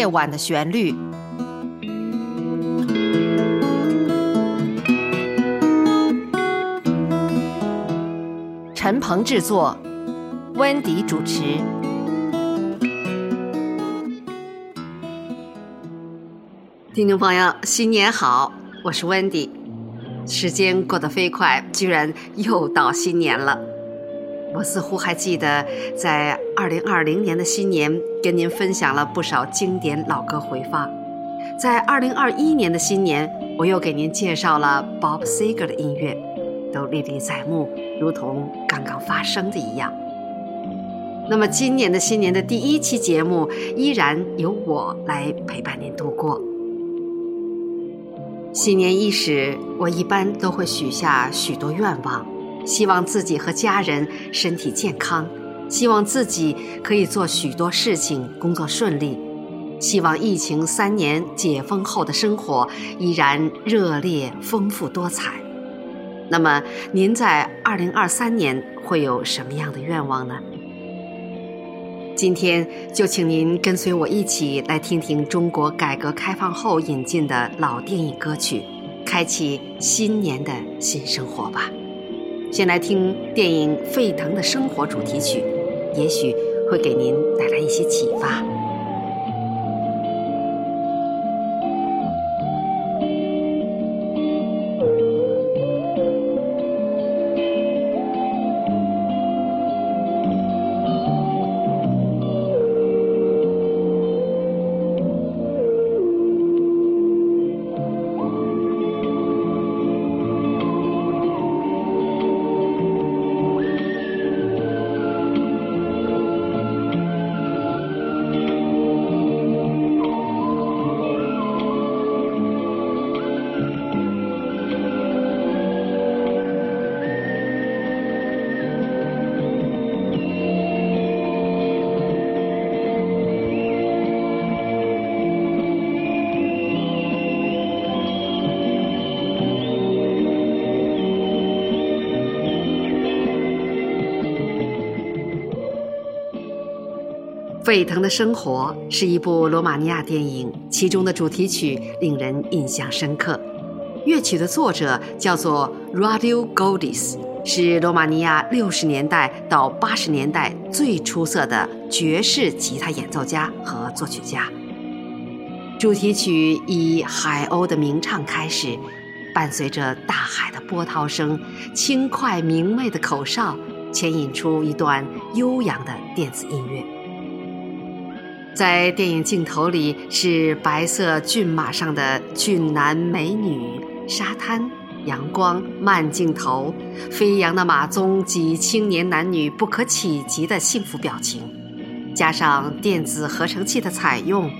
夜晚的旋律。陈鹏制作，温迪主持。听众朋友，新年好，我是温迪。时间过得飞快，居然又到新年了。我似乎还记得，在二零二零年的新年，跟您分享了不少经典老歌回放；在二零二一年的新年，我又给您介绍了 Bob Seger 的音乐，都历历在目，如同刚刚发生的一样。那么，今年的新年的第一期节目，依然由我来陪伴您度过。新年伊始，我一般都会许下许多愿望。希望自己和家人身体健康，希望自己可以做许多事情，工作顺利，希望疫情三年解封后的生活依然热烈、丰富多彩。那么，您在二零二三年会有什么样的愿望呢？今天就请您跟随我一起来听听中国改革开放后引进的老电影歌曲，开启新年的新生活吧。先来听电影《沸腾的生活》主题曲，也许会给您带来一些启发。沸腾的生活是一部罗马尼亚电影，其中的主题曲令人印象深刻。乐曲的作者叫做 Radio Goldis，是罗马尼亚六十年代到八十年代最出色的爵士吉他演奏家和作曲家。主题曲以海鸥的鸣唱开始，伴随着大海的波涛声、轻快明媚的口哨，牵引出一段悠扬的电子音乐。在电影镜头里，是白色骏马上的俊男美女，沙滩、阳光、慢镜头，飞扬的马鬃及青年男女不可企及的幸福表情，加上电子合成器的采用，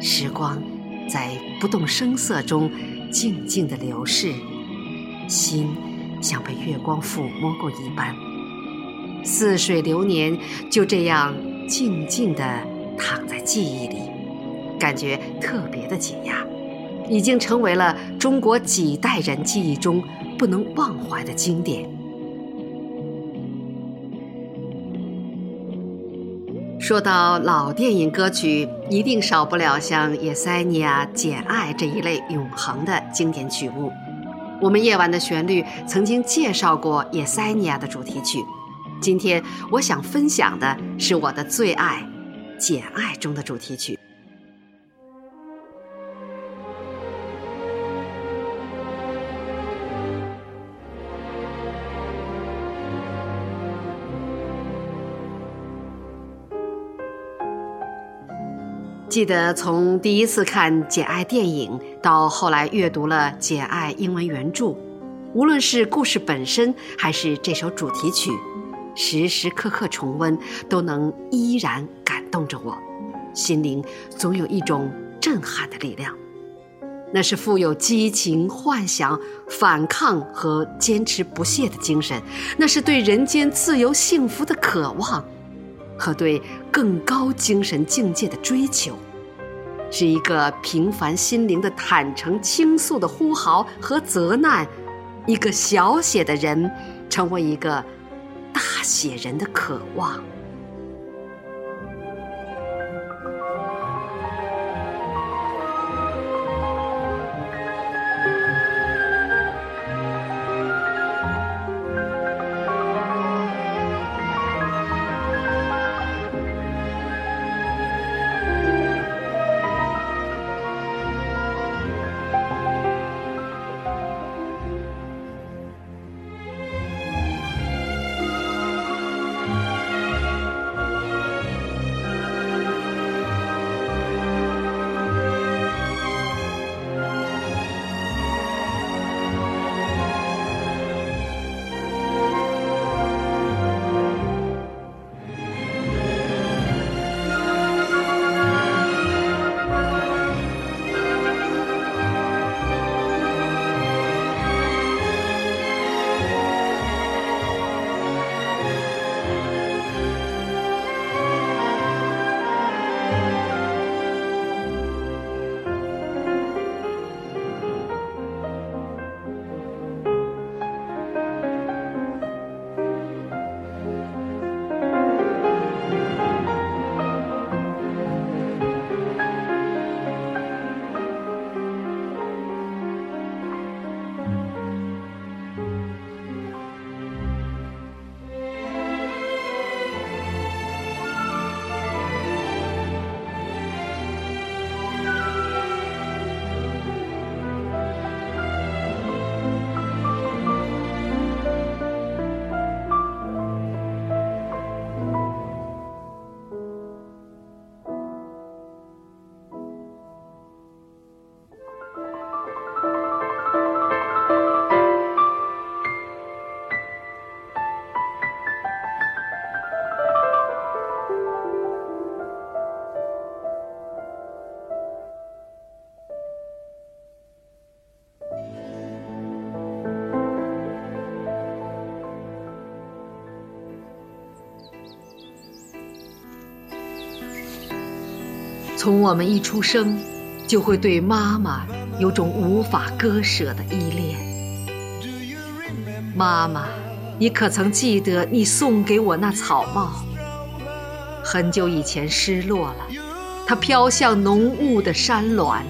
时光在不动声色中静静的流逝，心像被月光抚摸过一般，似水流年就这样静静的。躺在记忆里，感觉特别的解压，已经成为了中国几代人记忆中不能忘怀的经典。说到老电影歌曲，一定少不了像《叶塞尼亚》《简爱》这一类永恒的经典曲目。我们夜晚的旋律曾经介绍过《叶塞尼亚》的主题曲，今天我想分享的是我的最爱。《简爱》中的主题曲。记得从第一次看《简爱》电影，到后来阅读了《简爱》英文原著，无论是故事本身，还是这首主题曲。时时刻刻重温，都能依然感动着我，心灵总有一种震撼的力量。那是富有激情、幻想、反抗和坚持不懈的精神，那是对人间自由幸福的渴望，和对更高精神境界的追求，是一个平凡心灵的坦诚倾诉的呼号和责难，一个小写的人成为一个。大写人的渴望。从我们一出生，就会对妈妈有种无法割舍的依恋。妈妈，你可曾记得你送给我那草帽？很久以前失落了，它飘向浓雾的山峦。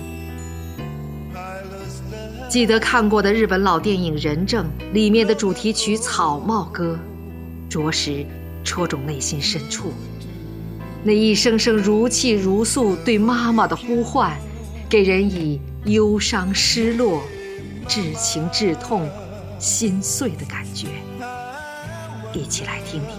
记得看过的日本老电影《人证》里面的主题曲《草帽歌》，着实戳中内心深处。那一声声如泣如诉对妈妈的呼唤，给人以忧伤、失落、至情至痛、心碎的感觉。一起来听听。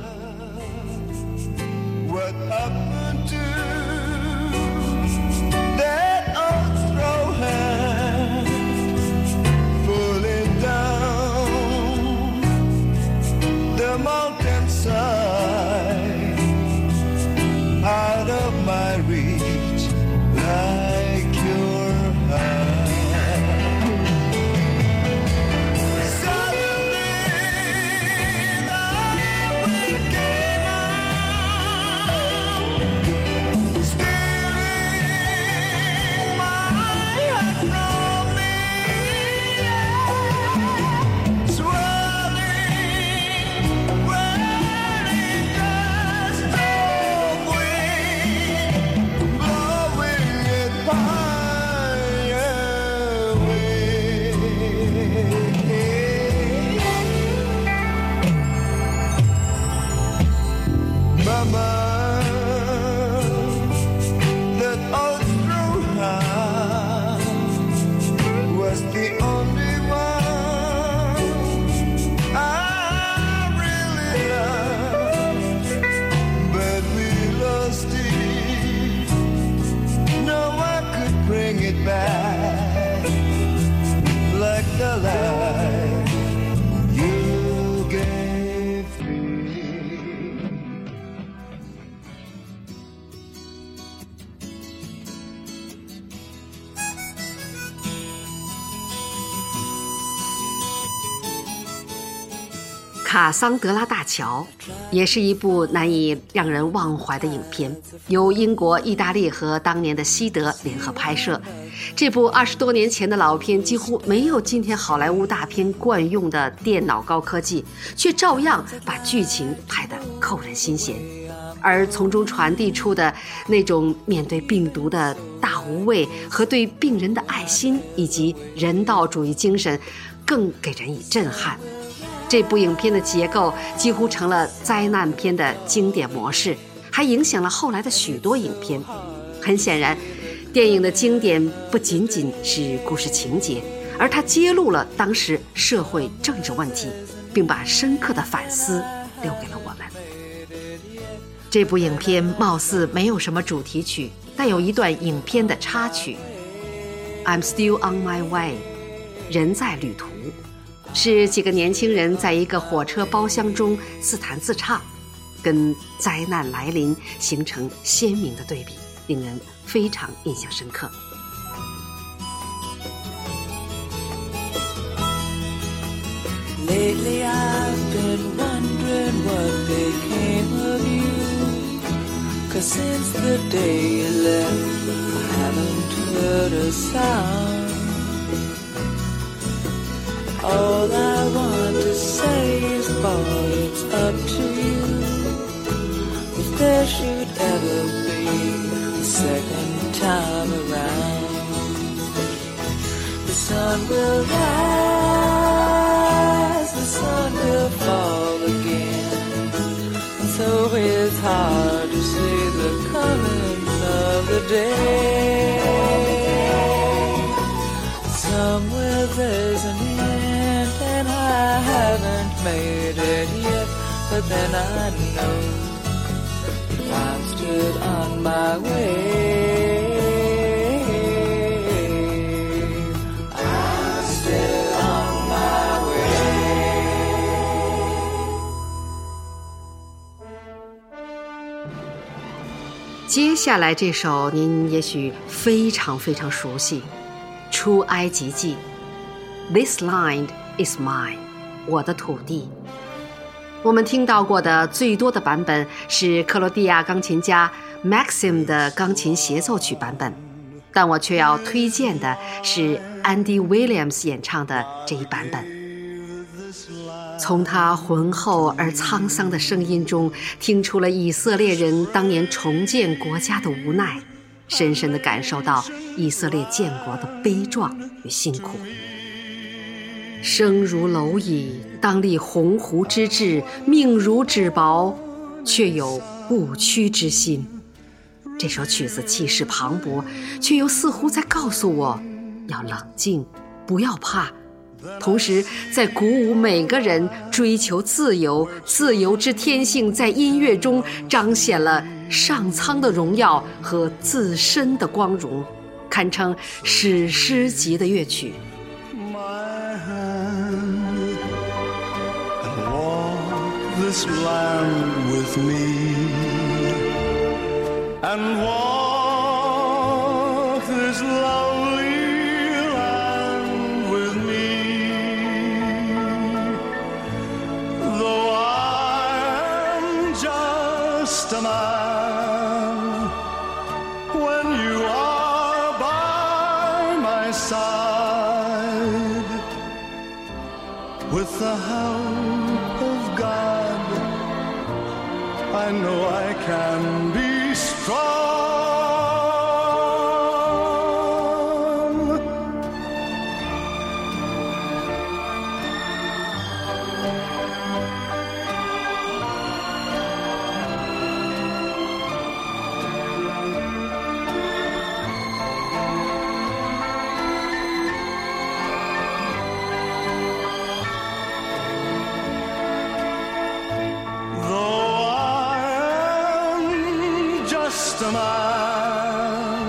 桑德拉大桥也是一部难以让人忘怀的影片，由英国、意大利和当年的西德联合拍摄。这部二十多年前的老片几乎没有今天好莱坞大片惯用的电脑高科技，却照样把剧情拍得扣人心弦。而从中传递出的那种面对病毒的大无畏和对病人的爱心以及人道主义精神，更给人以震撼。这部影片的结构几乎成了灾难片的经典模式，还影响了后来的许多影片。很显然，电影的经典不仅仅是故事情节，而它揭露了当时社会政治问题，并把深刻的反思留给了我们。这部影片貌似没有什么主题曲，但有一段影片的插曲：“I'm still on my way，人在旅途。”是几个年轻人在一个火车包厢中自弹自唱，跟灾难来临形成鲜明的对比，令人非常印象深刻。All I want to say is, boy, it's up to you. If there should ever be a second time around, the sun will rise, the sun will fall again. And so it's hard to see the coming of the day. Made it yet, but then I know i still on my way. i still on my way. 接下来这首您也许非常非常熟悉，《出埃及记》。This line is mine. 我的土地。我们听到过的最多的版本是克罗地亚钢琴家 Maxim 的钢琴协奏曲版本，但我却要推荐的是 Andy Williams 演唱的这一版本。从他浑厚而沧桑的声音中，听出了以色列人当年重建国家的无奈，深深地感受到以色列建国的悲壮与辛苦。生如蝼蚁，当立鸿鹄之志；命如纸薄，却有不屈之心。这首曲子气势磅礴，却又似乎在告诉我：要冷静，不要怕。同时，在鼓舞每个人追求自由，自由之天性在音乐中彰显了上苍的荣耀和自身的光荣，堪称史诗级的乐曲。this land with me and walk. 您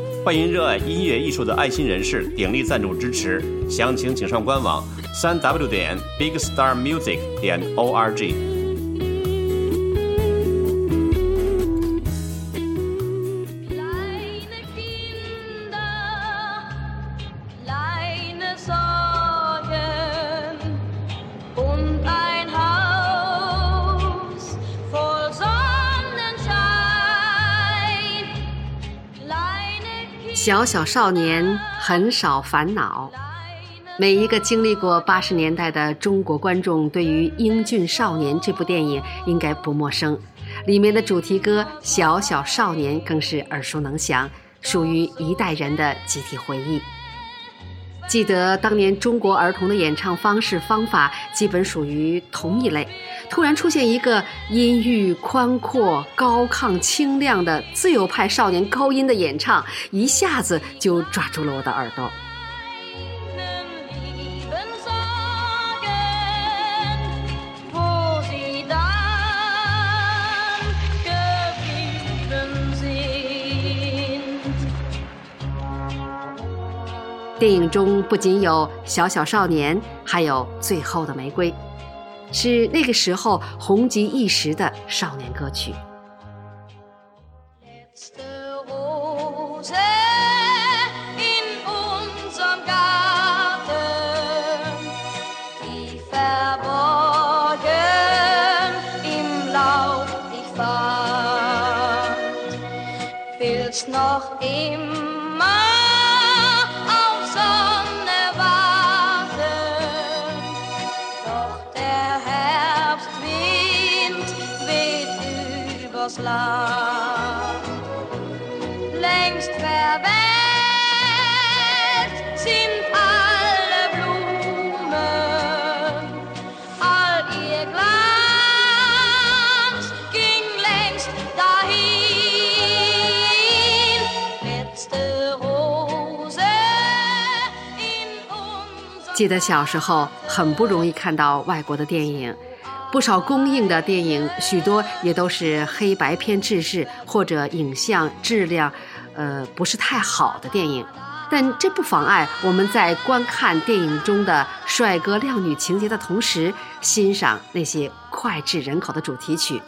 欢迎热爱音乐艺术的爱心人士鼎力赞助支持，详情请上官网：三 w 点 bigstarmusic 点 org。小小少年很少烦恼，每一个经历过八十年代的中国观众对于《英俊少年》这部电影应该不陌生，里面的主题歌《小小少年》更是耳熟能详，属于一代人的集体回忆。记得当年中国儿童的演唱方式方法基本属于同一类，突然出现一个音域宽阔、高亢、清亮的自由派少年高音的演唱，一下子就抓住了我的耳朵。电影中不仅有《小小少年》，还有《最后的玫瑰》，是那个时候红极一时的少年歌曲。记得小时候很不容易看到外国的电影，不少公映的电影，许多也都是黑白片制式或者影像质量，呃，不是太好的电影。但这不妨碍我们在观看电影中的帅哥靓女情节的同时，欣赏那些脍炙人口的主题曲，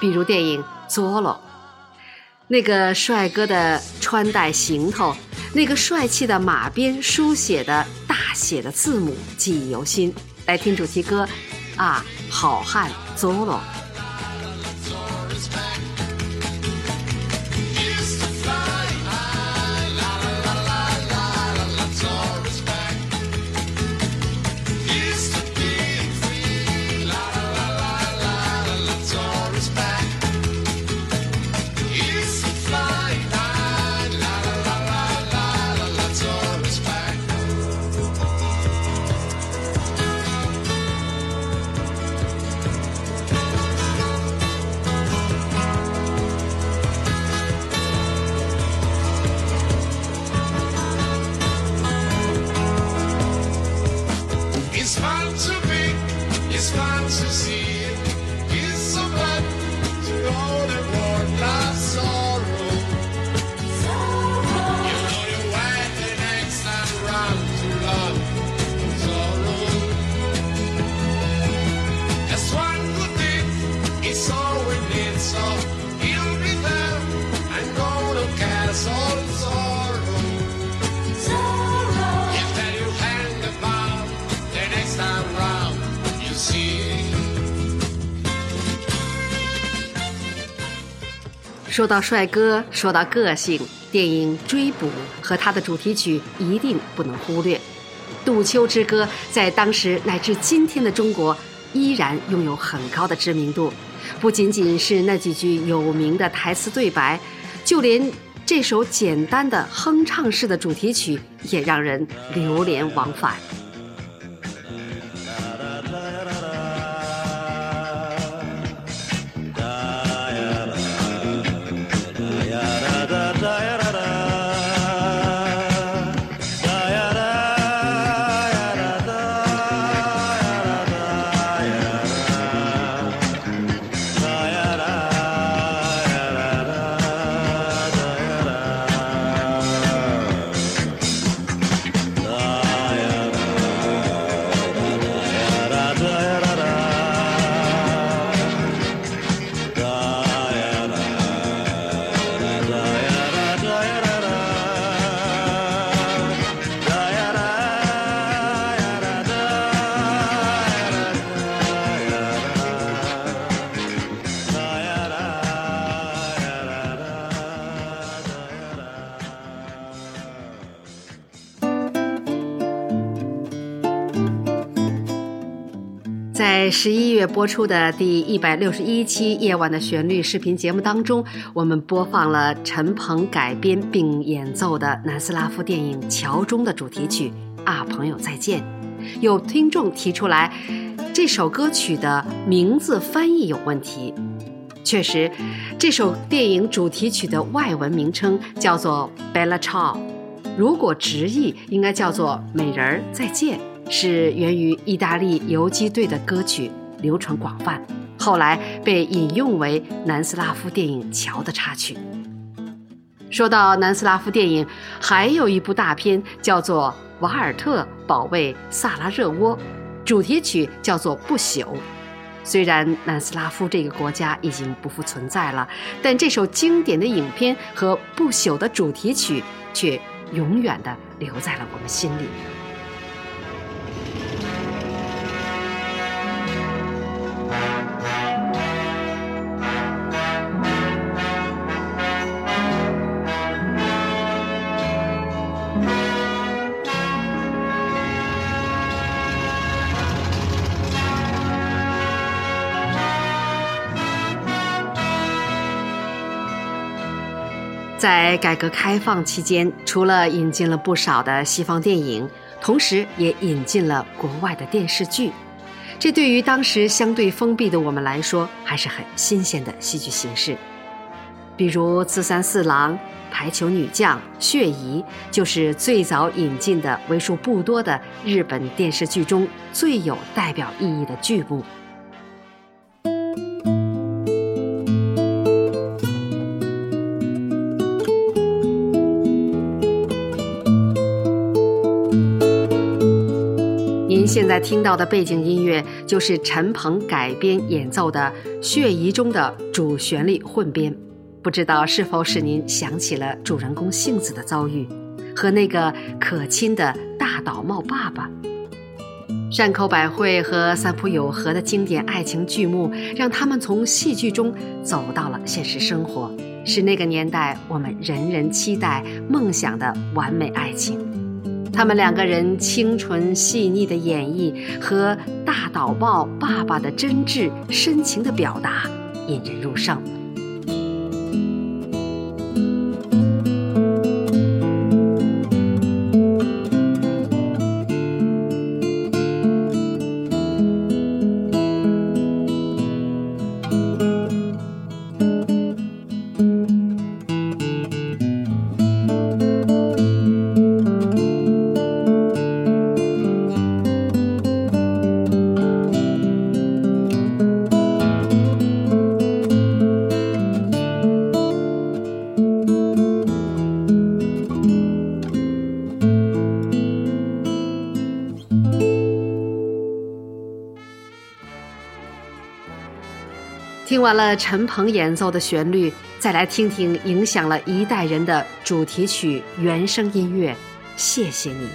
比如电影《佐罗》，那个帅哥的穿戴行头。那个帅气的马鞭书写的大写的字母，记忆犹新。来听主题歌，啊好汉走了。说到帅哥，说到个性，电影《追捕》和它的主题曲一定不能忽略。《杜秋之歌》在当时乃至今天的中国依然拥有很高的知名度，不仅仅是那几句有名的台词对白，就连这首简单的哼唱式的主题曲也让人流连忘返。在十一月播出的第一百六十一期《夜晚的旋律》视频节目当中，我们播放了陈鹏改编并演奏的南斯拉夫电影《桥》中的主题曲《啊，朋友再见》。有听众提出来，这首歌曲的名字翻译有问题。确实，这首电影主题曲的外文名称叫做《Bella Ciao》，如果直译应该叫做“美人儿再见”。是源于意大利游击队的歌曲，流传广泛，后来被引用为南斯拉夫电影《桥》的插曲。说到南斯拉夫电影，还有一部大片叫做《瓦尔特保卫萨拉热窝，主题曲叫做《不朽》。虽然南斯拉夫这个国家已经不复存在了，但这首经典的影片和《不朽》的主题曲却永远的留在了我们心里。在改革开放期间，除了引进了不少的西方电影，同时也引进了国外的电视剧。这对于当时相对封闭的我们来说，还是很新鲜的戏剧形式。比如《自三四郎》《排球女将》《血疑》，就是最早引进的为数不多的日本电视剧中最有代表意义的剧目。在听到的背景音乐就是陈鹏改编演奏的《血疑》中的主旋律混编，不知道是否使您想起了主人公杏子的遭遇，和那个可亲的大岛茂爸爸。山口百惠和三浦友和的经典爱情剧目，让他们从戏剧中走到了现实生活，是那个年代我们人人期待、梦想的完美爱情。他们两个人清纯细腻的演绎和大岛茂爸爸的真挚深情的表达，引人入胜。听完了陈鹏演奏的旋律，再来听听影响了一代人的主题曲原声音乐。谢谢你。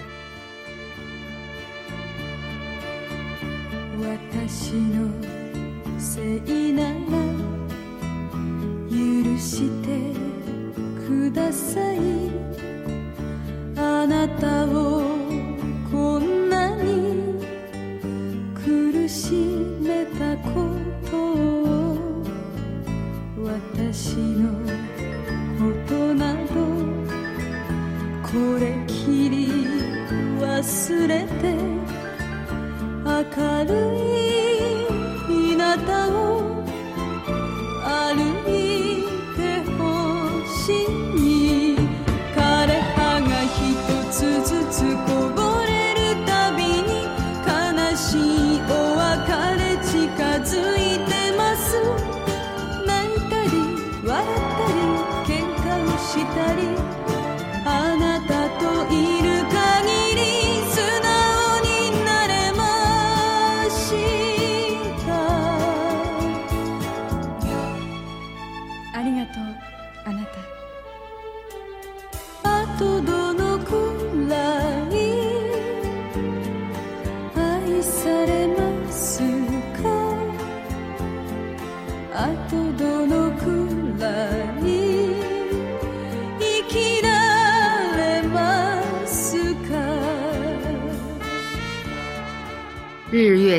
私の私のし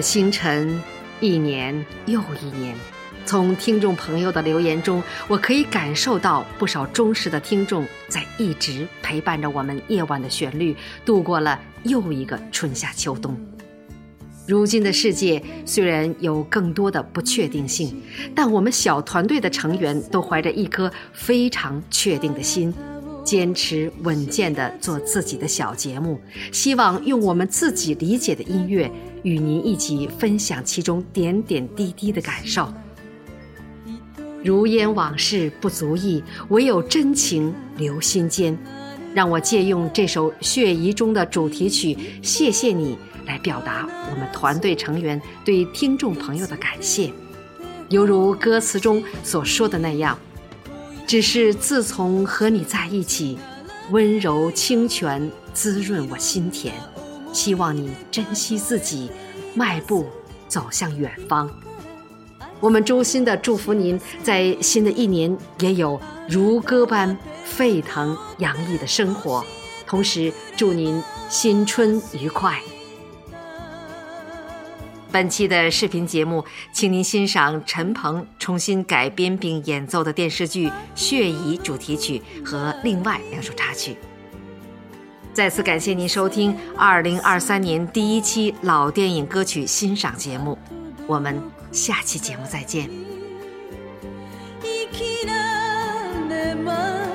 星辰，一年又一年。从听众朋友的留言中，我可以感受到不少忠实的听众在一直陪伴着我们夜晚的旋律，度过了又一个春夏秋冬。如今的世界虽然有更多的不确定性，但我们小团队的成员都怀着一颗非常确定的心。坚持稳健地做自己的小节目，希望用我们自己理解的音乐与您一起分享其中点点滴滴的感受。如烟往事不足忆，唯有真情留心间。让我借用这首《血疑》中的主题曲《谢谢你》来表达我们团队成员对听众朋友的感谢，犹如歌词中所说的那样。只是自从和你在一起，温柔清泉滋润我心田。希望你珍惜自己，迈步走向远方。我们衷心的祝福您在新的一年也有如歌般沸腾洋溢的生活，同时祝您新春愉快。本期的视频节目，请您欣赏陈鹏重新改编并演奏的电视剧《血疑》主题曲和另外两首插曲。再次感谢您收听二零二三年第一期老电影歌曲欣赏节目，我们下期节目再见。生きられま